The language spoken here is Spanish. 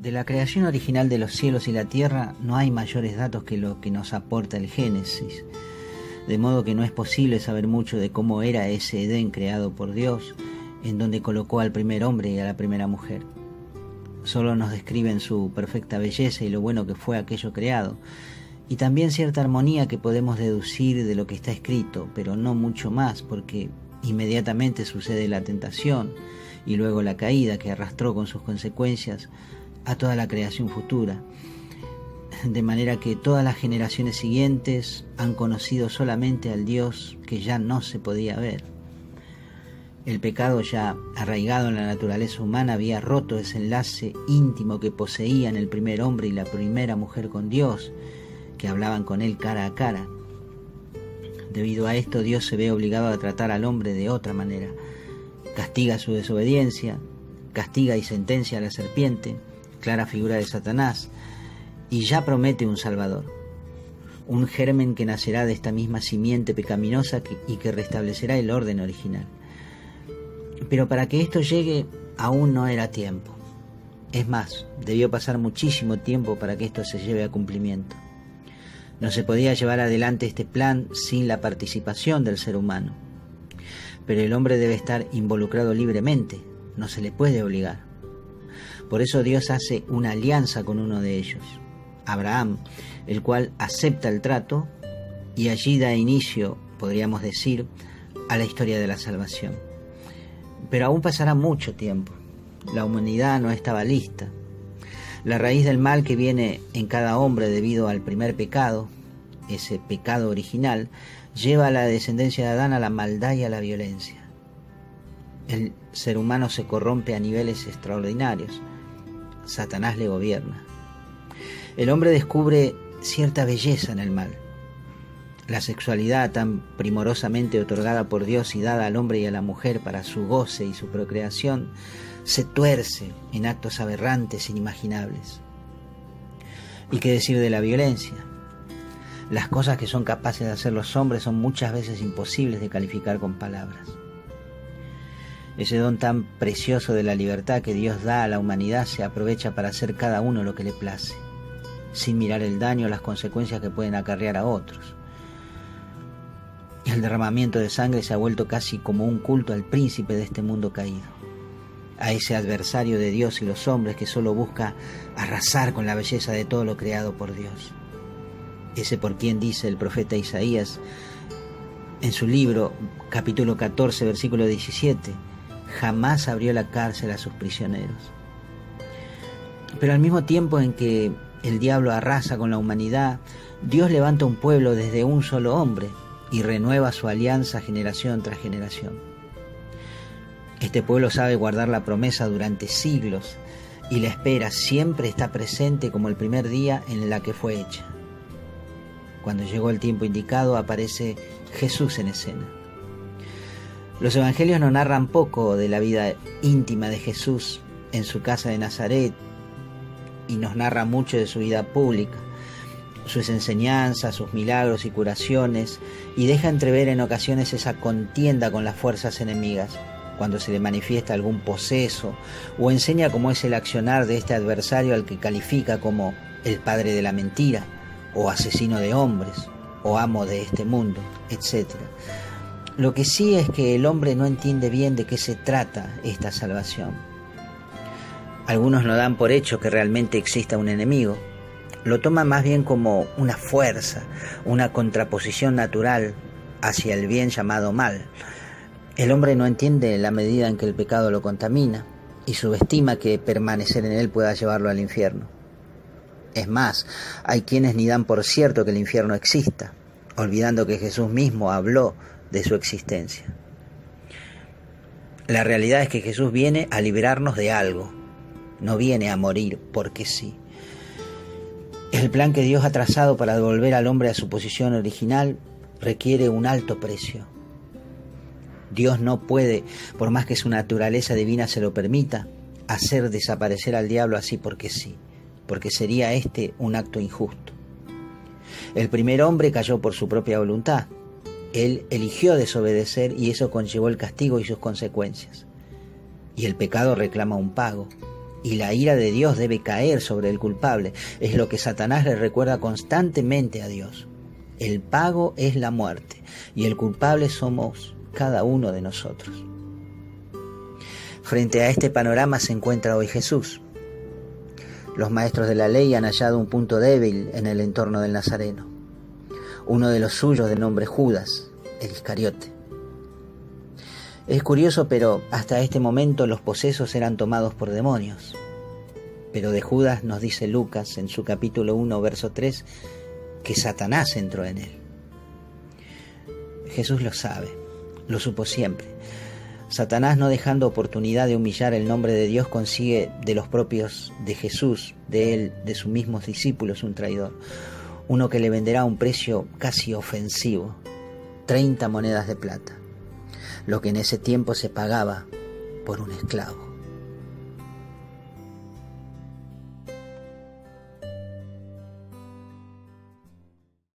De la creación original de los cielos y la tierra no hay mayores datos que lo que nos aporta el Génesis, de modo que no es posible saber mucho de cómo era ese Edén creado por Dios, en donde colocó al primer hombre y a la primera mujer. Solo nos describen su perfecta belleza y lo bueno que fue aquello creado, y también cierta armonía que podemos deducir de lo que está escrito, pero no mucho más, porque inmediatamente sucede la tentación y luego la caída que arrastró con sus consecuencias a toda la creación futura, de manera que todas las generaciones siguientes han conocido solamente al Dios que ya no se podía ver. El pecado ya arraigado en la naturaleza humana había roto ese enlace íntimo que poseían el primer hombre y la primera mujer con Dios, que hablaban con él cara a cara. Debido a esto Dios se ve obligado a tratar al hombre de otra manera. Castiga su desobediencia, castiga y sentencia a la serpiente, clara figura de Satanás, y ya promete un Salvador, un germen que nacerá de esta misma simiente pecaminosa y que restablecerá el orden original. Pero para que esto llegue aún no era tiempo. Es más, debió pasar muchísimo tiempo para que esto se lleve a cumplimiento. No se podía llevar adelante este plan sin la participación del ser humano. Pero el hombre debe estar involucrado libremente, no se le puede obligar. Por eso Dios hace una alianza con uno de ellos, Abraham, el cual acepta el trato y allí da inicio, podríamos decir, a la historia de la salvación. Pero aún pasará mucho tiempo. La humanidad no estaba lista. La raíz del mal que viene en cada hombre debido al primer pecado, ese pecado original, lleva a la descendencia de Adán a la maldad y a la violencia. El ser humano se corrompe a niveles extraordinarios. Satanás le gobierna. El hombre descubre cierta belleza en el mal. La sexualidad tan primorosamente otorgada por Dios y dada al hombre y a la mujer para su goce y su procreación se tuerce en actos aberrantes, inimaginables. ¿Y qué decir de la violencia? Las cosas que son capaces de hacer los hombres son muchas veces imposibles de calificar con palabras. Ese don tan precioso de la libertad que Dios da a la humanidad se aprovecha para hacer cada uno lo que le place, sin mirar el daño o las consecuencias que pueden acarrear a otros. El derramamiento de sangre se ha vuelto casi como un culto al príncipe de este mundo caído a ese adversario de Dios y los hombres que solo busca arrasar con la belleza de todo lo creado por Dios. Ese por quien dice el profeta Isaías en su libro capítulo 14 versículo 17, jamás abrió la cárcel a sus prisioneros. Pero al mismo tiempo en que el diablo arrasa con la humanidad, Dios levanta un pueblo desde un solo hombre y renueva su alianza generación tras generación. Este pueblo sabe guardar la promesa durante siglos y la espera siempre está presente como el primer día en la que fue hecha. Cuando llegó el tiempo indicado aparece Jesús en escena. Los evangelios nos narran poco de la vida íntima de Jesús en su casa de Nazaret y nos narra mucho de su vida pública, sus enseñanzas, sus milagros y curaciones, y deja entrever en ocasiones esa contienda con las fuerzas enemigas cuando se le manifiesta algún poseso, o enseña cómo es el accionar de este adversario al que califica como el padre de la mentira, o asesino de hombres, o amo de este mundo, etc. Lo que sí es que el hombre no entiende bien de qué se trata esta salvación. Algunos no dan por hecho que realmente exista un enemigo, lo toman más bien como una fuerza, una contraposición natural hacia el bien llamado mal, el hombre no entiende la medida en que el pecado lo contamina y subestima que permanecer en él pueda llevarlo al infierno. Es más, hay quienes ni dan por cierto que el infierno exista, olvidando que Jesús mismo habló de su existencia. La realidad es que Jesús viene a liberarnos de algo, no viene a morir porque sí. El plan que Dios ha trazado para devolver al hombre a su posición original requiere un alto precio Dios no puede, por más que su naturaleza divina se lo permita, hacer desaparecer al diablo así porque sí, porque sería este un acto injusto. El primer hombre cayó por su propia voluntad. Él eligió desobedecer y eso conllevó el castigo y sus consecuencias. Y el pecado reclama un pago, y la ira de Dios debe caer sobre el culpable. Es lo que Satanás le recuerda constantemente a Dios. El pago es la muerte y el culpable somos cada uno de nosotros. Frente a este panorama se encuentra hoy Jesús. Los maestros de la ley han hallado un punto débil en el entorno del Nazareno. Uno de los suyos de nombre Judas, el Iscariote. Es curioso, pero hasta este momento los posesos eran tomados por demonios. Pero de Judas nos dice Lucas en su capítulo 1, verso 3, que Satanás entró en él. Jesús lo sabe, lo supo siempre. Satanás, no dejando oportunidad de humillar el nombre de Dios, consigue de los propios de Jesús, de él, de sus mismos discípulos, un traidor. Uno que le venderá a un precio casi ofensivo, 30 monedas de plata lo que en ese tiempo se pagaba por un esclavo.